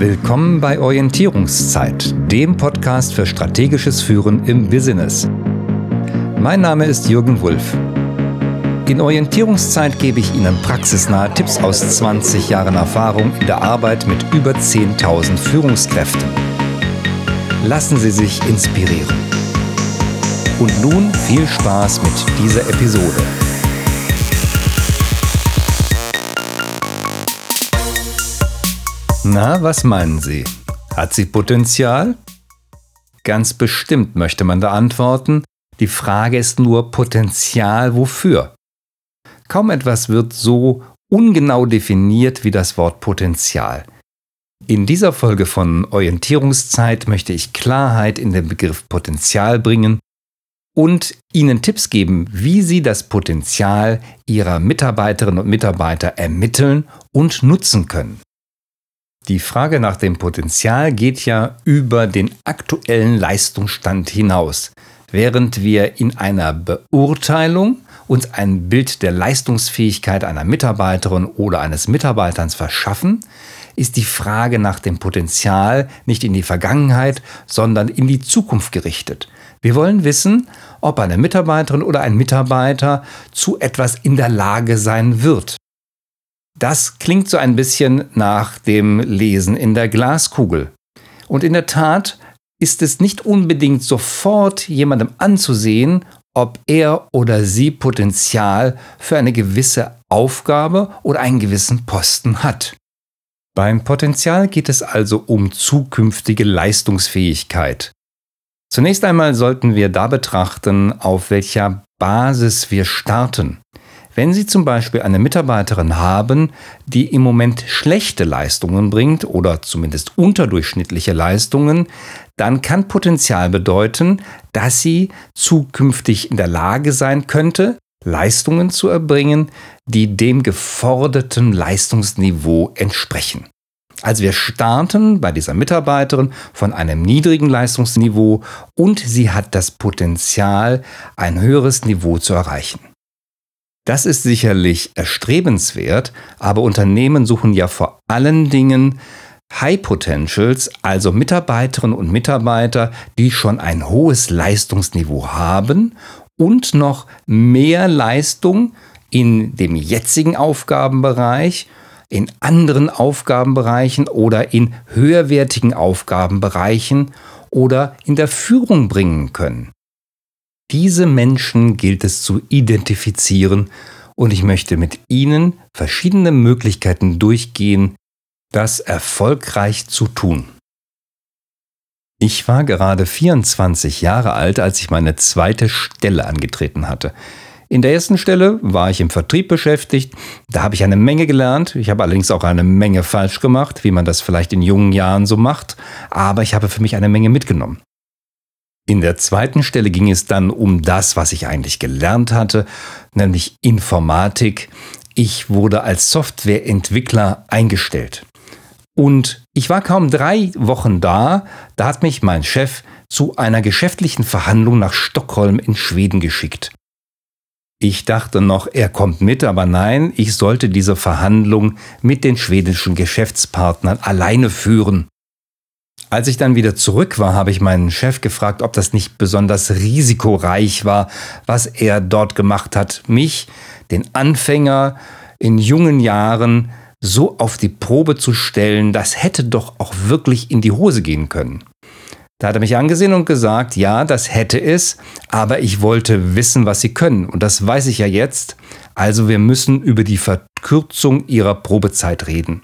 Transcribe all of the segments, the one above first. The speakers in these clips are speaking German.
Willkommen bei Orientierungszeit, dem Podcast für strategisches Führen im Business. Mein Name ist Jürgen Wulff. In Orientierungszeit gebe ich Ihnen praxisnahe Tipps aus 20 Jahren Erfahrung in der Arbeit mit über 10.000 Führungskräften. Lassen Sie sich inspirieren. Und nun viel Spaß mit dieser Episode. Na, was meinen Sie? Hat sie Potenzial? Ganz bestimmt möchte man da antworten. Die Frage ist nur Potenzial wofür? Kaum etwas wird so ungenau definiert wie das Wort Potenzial. In dieser Folge von Orientierungszeit möchte ich Klarheit in den Begriff Potenzial bringen und Ihnen Tipps geben, wie Sie das Potenzial Ihrer Mitarbeiterinnen und Mitarbeiter ermitteln und nutzen können. Die Frage nach dem Potenzial geht ja über den aktuellen Leistungsstand hinaus. Während wir in einer Beurteilung uns ein Bild der Leistungsfähigkeit einer Mitarbeiterin oder eines Mitarbeiters verschaffen, ist die Frage nach dem Potenzial nicht in die Vergangenheit, sondern in die Zukunft gerichtet. Wir wollen wissen, ob eine Mitarbeiterin oder ein Mitarbeiter zu etwas in der Lage sein wird. Das klingt so ein bisschen nach dem Lesen in der Glaskugel. Und in der Tat ist es nicht unbedingt sofort jemandem anzusehen, ob er oder sie Potenzial für eine gewisse Aufgabe oder einen gewissen Posten hat. Beim Potenzial geht es also um zukünftige Leistungsfähigkeit. Zunächst einmal sollten wir da betrachten, auf welcher Basis wir starten. Wenn Sie zum Beispiel eine Mitarbeiterin haben, die im Moment schlechte Leistungen bringt oder zumindest unterdurchschnittliche Leistungen, dann kann Potenzial bedeuten, dass sie zukünftig in der Lage sein könnte, Leistungen zu erbringen, die dem geforderten Leistungsniveau entsprechen. Also wir starten bei dieser Mitarbeiterin von einem niedrigen Leistungsniveau und sie hat das Potenzial, ein höheres Niveau zu erreichen. Das ist sicherlich erstrebenswert, aber Unternehmen suchen ja vor allen Dingen High Potentials, also Mitarbeiterinnen und Mitarbeiter, die schon ein hohes Leistungsniveau haben und noch mehr Leistung in dem jetzigen Aufgabenbereich, in anderen Aufgabenbereichen oder in höherwertigen Aufgabenbereichen oder in der Führung bringen können. Diese Menschen gilt es zu identifizieren und ich möchte mit Ihnen verschiedene Möglichkeiten durchgehen, das erfolgreich zu tun. Ich war gerade 24 Jahre alt, als ich meine zweite Stelle angetreten hatte. In der ersten Stelle war ich im Vertrieb beschäftigt. Da habe ich eine Menge gelernt. Ich habe allerdings auch eine Menge falsch gemacht, wie man das vielleicht in jungen Jahren so macht. Aber ich habe für mich eine Menge mitgenommen. In der zweiten Stelle ging es dann um das, was ich eigentlich gelernt hatte, nämlich Informatik. Ich wurde als Softwareentwickler eingestellt. Und ich war kaum drei Wochen da, da hat mich mein Chef zu einer geschäftlichen Verhandlung nach Stockholm in Schweden geschickt. Ich dachte noch, er kommt mit, aber nein, ich sollte diese Verhandlung mit den schwedischen Geschäftspartnern alleine führen. Als ich dann wieder zurück war, habe ich meinen Chef gefragt, ob das nicht besonders risikoreich war, was er dort gemacht hat, mich, den Anfänger in jungen Jahren, so auf die Probe zu stellen, das hätte doch auch wirklich in die Hose gehen können. Da hat er mich angesehen und gesagt, ja, das hätte es, aber ich wollte wissen, was sie können. Und das weiß ich ja jetzt. Also wir müssen über die Verkürzung ihrer Probezeit reden.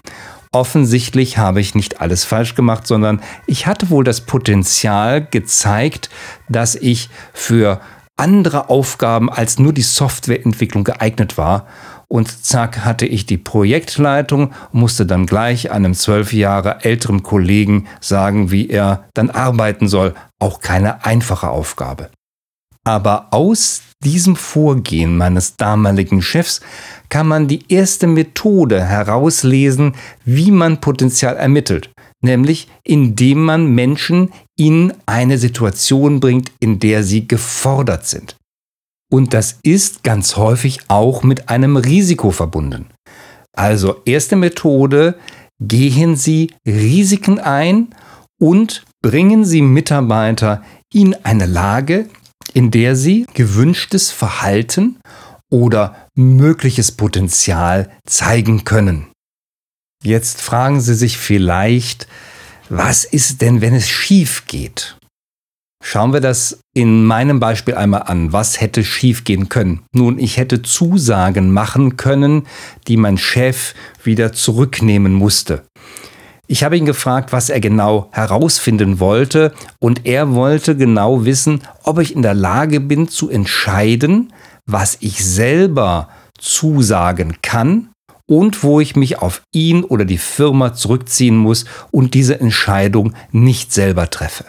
Offensichtlich habe ich nicht alles falsch gemacht, sondern ich hatte wohl das Potenzial gezeigt, dass ich für andere Aufgaben als nur die Softwareentwicklung geeignet war. Und zack hatte ich die Projektleitung, musste dann gleich einem zwölf Jahre älteren Kollegen sagen, wie er dann arbeiten soll. Auch keine einfache Aufgabe. Aber aus diesem Vorgehen meines damaligen Chefs kann man die erste Methode herauslesen, wie man Potenzial ermittelt, nämlich indem man Menschen in eine Situation bringt, in der sie gefordert sind. Und das ist ganz häufig auch mit einem Risiko verbunden. Also erste Methode, gehen Sie Risiken ein und bringen Sie Mitarbeiter in eine Lage, in der sie gewünschtes Verhalten oder mögliches Potenzial zeigen können. Jetzt fragen Sie sich vielleicht, was ist denn, wenn es schief geht? Schauen wir das in meinem Beispiel einmal an. Was hätte schiefgehen können? Nun, ich hätte Zusagen machen können, die mein Chef wieder zurücknehmen musste. Ich habe ihn gefragt, was er genau herausfinden wollte, und er wollte genau wissen, ob ich in der Lage bin zu entscheiden, was ich selber zusagen kann und wo ich mich auf ihn oder die Firma zurückziehen muss und diese Entscheidung nicht selber treffe.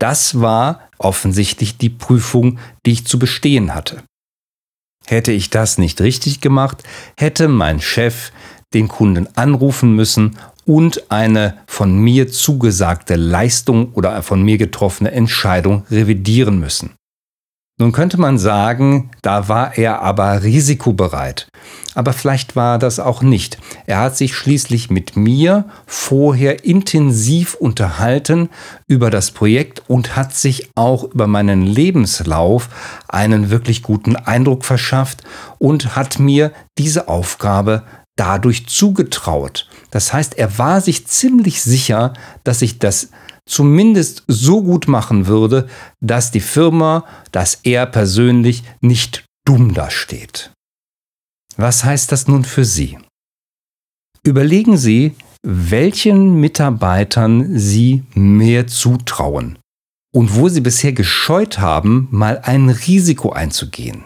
Das war offensichtlich die Prüfung, die ich zu bestehen hatte. Hätte ich das nicht richtig gemacht, hätte mein Chef den Kunden anrufen müssen und eine von mir zugesagte Leistung oder von mir getroffene Entscheidung revidieren müssen. Nun könnte man sagen, da war er aber risikobereit. Aber vielleicht war das auch nicht. Er hat sich schließlich mit mir vorher intensiv unterhalten über das Projekt und hat sich auch über meinen Lebenslauf einen wirklich guten Eindruck verschafft und hat mir diese Aufgabe dadurch zugetraut. Das heißt, er war sich ziemlich sicher, dass ich das zumindest so gut machen würde, dass die Firma, dass er persönlich nicht dumm dasteht. Was heißt das nun für Sie? Überlegen Sie, welchen Mitarbeitern Sie mehr zutrauen und wo Sie bisher gescheut haben, mal ein Risiko einzugehen.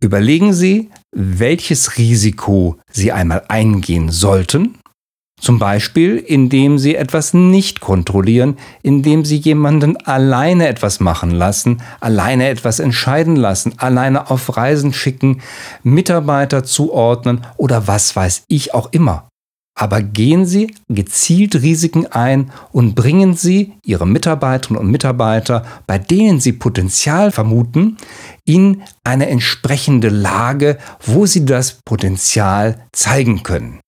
Überlegen Sie, welches Risiko Sie einmal eingehen sollten zum Beispiel, indem sie etwas nicht kontrollieren, indem sie jemanden alleine etwas machen lassen, alleine etwas entscheiden lassen, alleine auf Reisen schicken, Mitarbeiter zuordnen oder was weiß ich auch immer. Aber gehen Sie gezielt Risiken ein und bringen Sie Ihre Mitarbeiterinnen und Mitarbeiter, bei denen Sie Potenzial vermuten, in eine entsprechende Lage, wo Sie das Potenzial zeigen können.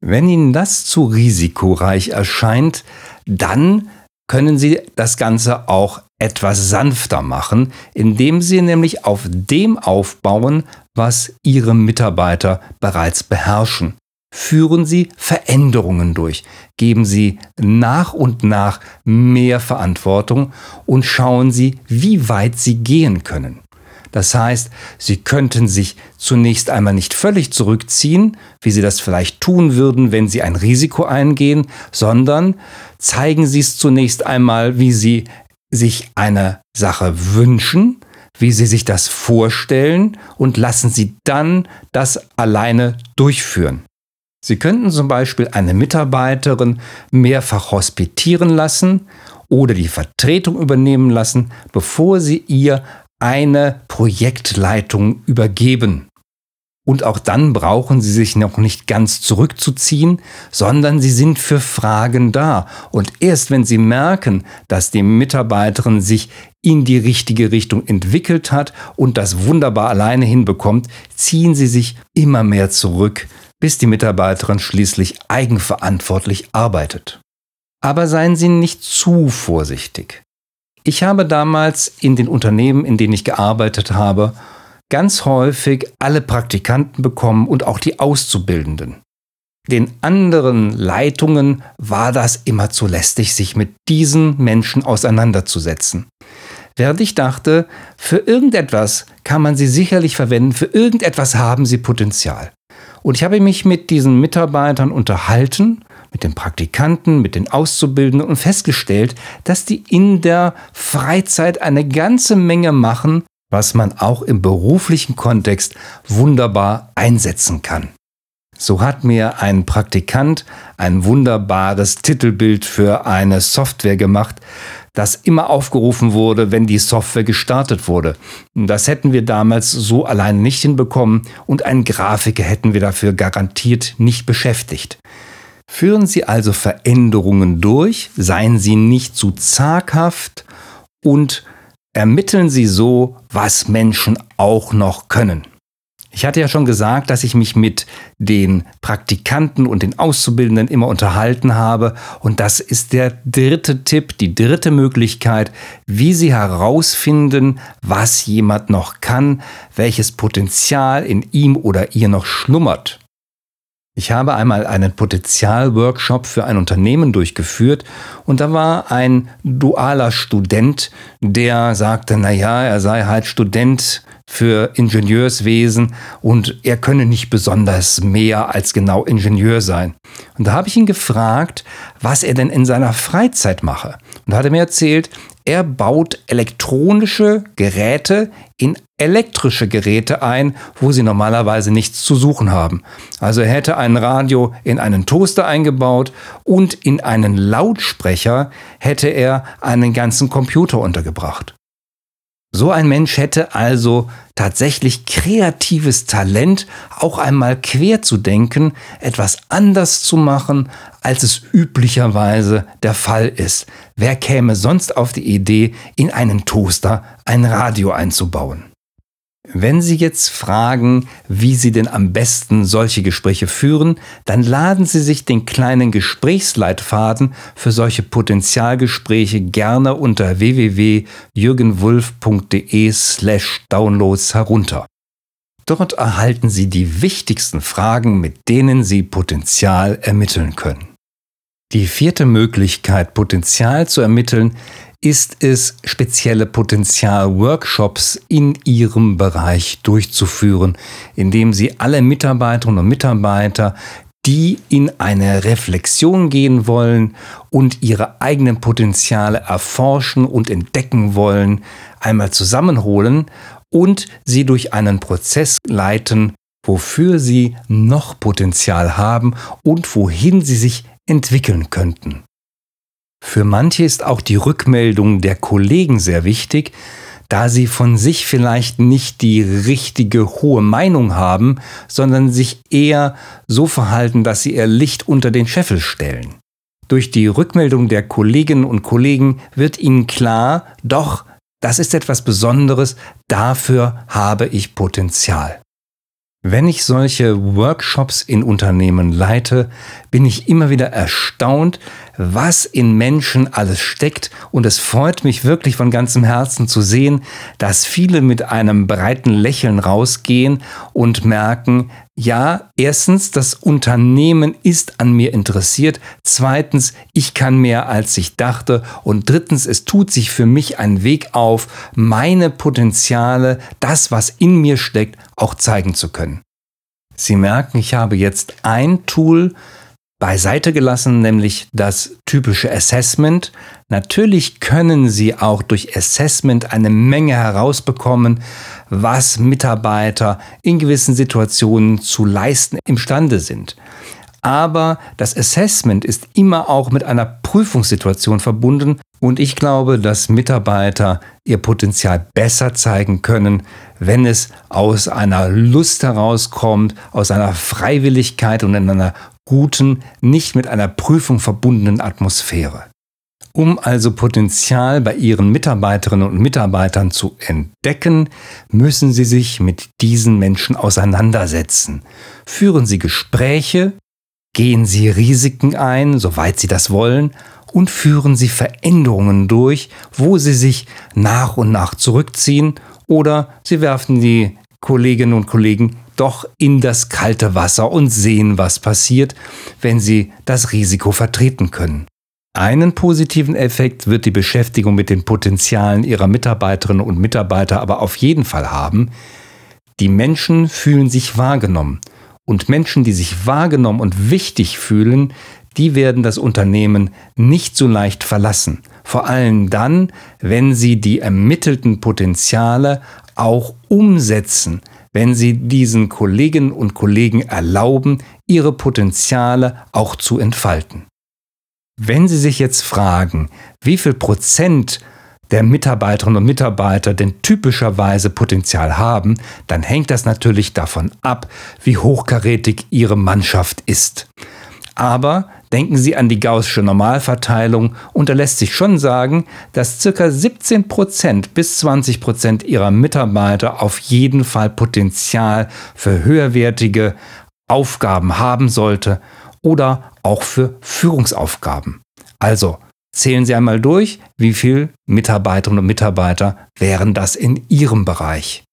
Wenn Ihnen das zu risikoreich erscheint, dann können Sie das Ganze auch etwas sanfter machen, indem Sie nämlich auf dem aufbauen, was Ihre Mitarbeiter bereits beherrschen. Führen Sie Veränderungen durch, geben Sie nach und nach mehr Verantwortung und schauen Sie, wie weit Sie gehen können. Das heißt, sie könnten sich zunächst einmal nicht völlig zurückziehen, wie sie das vielleicht tun würden, wenn sie ein Risiko eingehen, sondern zeigen sie es zunächst einmal, wie sie sich eine Sache wünschen, wie sie sich das vorstellen und lassen sie dann das alleine durchführen. Sie könnten zum Beispiel eine Mitarbeiterin mehrfach hospitieren lassen oder die Vertretung übernehmen lassen, bevor sie ihr eine Projektleitung übergeben. Und auch dann brauchen Sie sich noch nicht ganz zurückzuziehen, sondern Sie sind für Fragen da. Und erst wenn Sie merken, dass die Mitarbeiterin sich in die richtige Richtung entwickelt hat und das wunderbar alleine hinbekommt, ziehen Sie sich immer mehr zurück, bis die Mitarbeiterin schließlich eigenverantwortlich arbeitet. Aber seien Sie nicht zu vorsichtig. Ich habe damals in den Unternehmen, in denen ich gearbeitet habe, ganz häufig alle Praktikanten bekommen und auch die Auszubildenden. Den anderen Leitungen war das immer zu lästig, sich mit diesen Menschen auseinanderzusetzen. Während ich dachte, für irgendetwas kann man sie sicherlich verwenden, für irgendetwas haben sie Potenzial. Und ich habe mich mit diesen Mitarbeitern unterhalten mit den Praktikanten, mit den Auszubildenden und festgestellt, dass die in der Freizeit eine ganze Menge machen, was man auch im beruflichen Kontext wunderbar einsetzen kann. So hat mir ein Praktikant ein wunderbares Titelbild für eine Software gemacht, das immer aufgerufen wurde, wenn die Software gestartet wurde. Das hätten wir damals so allein nicht hinbekommen und einen Grafiker hätten wir dafür garantiert nicht beschäftigt. Führen Sie also Veränderungen durch, seien Sie nicht zu zaghaft und ermitteln Sie so, was Menschen auch noch können. Ich hatte ja schon gesagt, dass ich mich mit den Praktikanten und den Auszubildenden immer unterhalten habe. Und das ist der dritte Tipp, die dritte Möglichkeit, wie Sie herausfinden, was jemand noch kann, welches Potenzial in ihm oder ihr noch schlummert. Ich habe einmal einen Potenzialworkshop für ein Unternehmen durchgeführt und da war ein dualer Student, der sagte, na ja, er sei halt Student für Ingenieurswesen und er könne nicht besonders mehr als genau Ingenieur sein. Und da habe ich ihn gefragt, was er denn in seiner Freizeit mache. Und da hat er mir erzählt, er baut elektronische Geräte in elektrische Geräte ein, wo sie normalerweise nichts zu suchen haben. Also er hätte ein Radio in einen Toaster eingebaut und in einen Lautsprecher hätte er einen ganzen Computer untergebracht. So ein Mensch hätte also tatsächlich kreatives Talent, auch einmal quer zu denken, etwas anders zu machen, als es üblicherweise der Fall ist. Wer käme sonst auf die Idee, in einen Toaster ein Radio einzubauen? Wenn Sie jetzt fragen, wie Sie denn am besten solche Gespräche führen, dann laden Sie sich den kleinen Gesprächsleitfaden für solche Potenzialgespräche gerne unter www.jürgenwulf.de/downloads herunter. Dort erhalten Sie die wichtigsten Fragen, mit denen Sie Potenzial ermitteln können. Die vierte Möglichkeit, Potenzial zu ermitteln, ist es, spezielle Potenzial-Workshops in Ihrem Bereich durchzuführen, indem Sie alle Mitarbeiterinnen und Mitarbeiter, die in eine Reflexion gehen wollen und ihre eigenen Potenziale erforschen und entdecken wollen, einmal zusammenholen und sie durch einen Prozess leiten, wofür sie noch Potenzial haben und wohin sie sich entwickeln könnten. Für manche ist auch die Rückmeldung der Kollegen sehr wichtig, da sie von sich vielleicht nicht die richtige hohe Meinung haben, sondern sich eher so verhalten, dass sie ihr Licht unter den Scheffel stellen. Durch die Rückmeldung der Kolleginnen und Kollegen wird ihnen klar, doch, das ist etwas Besonderes, dafür habe ich Potenzial. Wenn ich solche Workshops in Unternehmen leite, bin ich immer wieder erstaunt, was in Menschen alles steckt. Und es freut mich wirklich von ganzem Herzen zu sehen, dass viele mit einem breiten Lächeln rausgehen und merken, ja, erstens, das Unternehmen ist an mir interessiert, zweitens, ich kann mehr als ich dachte. Und drittens, es tut sich für mich ein Weg auf, meine Potenziale, das, was in mir steckt, auch zeigen zu können. Sie merken, ich habe jetzt ein Tool beiseite gelassen, nämlich das typische Assessment. Natürlich können Sie auch durch Assessment eine Menge herausbekommen, was Mitarbeiter in gewissen Situationen zu leisten imstande sind. Aber das Assessment ist immer auch mit einer Prüfungssituation verbunden und ich glaube, dass Mitarbeiter ihr Potenzial besser zeigen können, wenn es aus einer Lust herauskommt, aus einer Freiwilligkeit und in einer guten, nicht mit einer Prüfung verbundenen Atmosphäre. Um also Potenzial bei Ihren Mitarbeiterinnen und Mitarbeitern zu entdecken, müssen Sie sich mit diesen Menschen auseinandersetzen. Führen Sie Gespräche, gehen Sie Risiken ein, soweit Sie das wollen, und führen Sie Veränderungen durch, wo Sie sich nach und nach zurückziehen oder Sie werfen die Kolleginnen und Kollegen doch in das kalte Wasser und sehen, was passiert, wenn sie das Risiko vertreten können. Einen positiven Effekt wird die Beschäftigung mit den Potenzialen ihrer Mitarbeiterinnen und Mitarbeiter aber auf jeden Fall haben. Die Menschen fühlen sich wahrgenommen. Und Menschen, die sich wahrgenommen und wichtig fühlen, die werden das Unternehmen nicht so leicht verlassen. Vor allem dann, wenn sie die ermittelten Potenziale auch umsetzen, wenn Sie diesen Kolleginnen und Kollegen erlauben, ihre Potenziale auch zu entfalten. Wenn Sie sich jetzt fragen, wie viel Prozent der Mitarbeiterinnen und Mitarbeiter denn typischerweise Potenzial haben, dann hängt das natürlich davon ab, wie hochkarätig Ihre Mannschaft ist. Aber denken Sie an die gaußsche Normalverteilung und da lässt sich schon sagen, dass ca. 17% bis 20% Ihrer Mitarbeiter auf jeden Fall Potenzial für höherwertige Aufgaben haben sollte oder auch für Führungsaufgaben. Also zählen Sie einmal durch, wie viele Mitarbeiterinnen und Mitarbeiter wären das in Ihrem Bereich.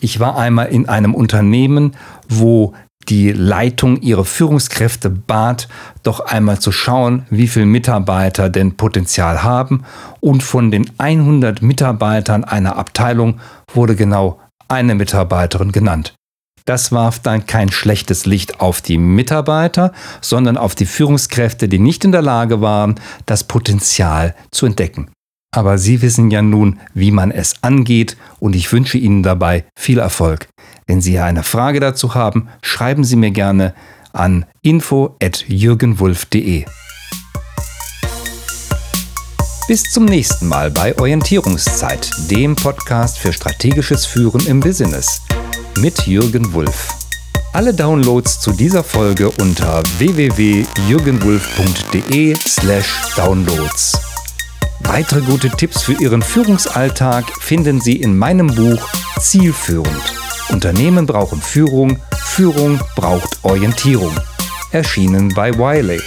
Ich war einmal in einem Unternehmen, wo die Leitung ihre Führungskräfte bat, doch einmal zu schauen, wie viele Mitarbeiter denn Potenzial haben. Und von den 100 Mitarbeitern einer Abteilung wurde genau eine Mitarbeiterin genannt. Das warf dann kein schlechtes Licht auf die Mitarbeiter, sondern auf die Führungskräfte, die nicht in der Lage waren, das Potenzial zu entdecken. Aber Sie wissen ja nun, wie man es angeht und ich wünsche Ihnen dabei viel Erfolg. Wenn Sie eine Frage dazu haben, schreiben Sie mir gerne an info@jürgenwulf.de. Bis zum nächsten Mal bei Orientierungszeit, dem Podcast für strategisches Führen im Business mit Jürgen Wulff. Alle Downloads zu dieser Folge unter www.jürgenwulff.de/downloads. Weitere gute Tipps für Ihren Führungsalltag finden Sie in meinem Buch Zielführend. Unternehmen brauchen Führung, Führung braucht Orientierung. Erschienen bei Wiley.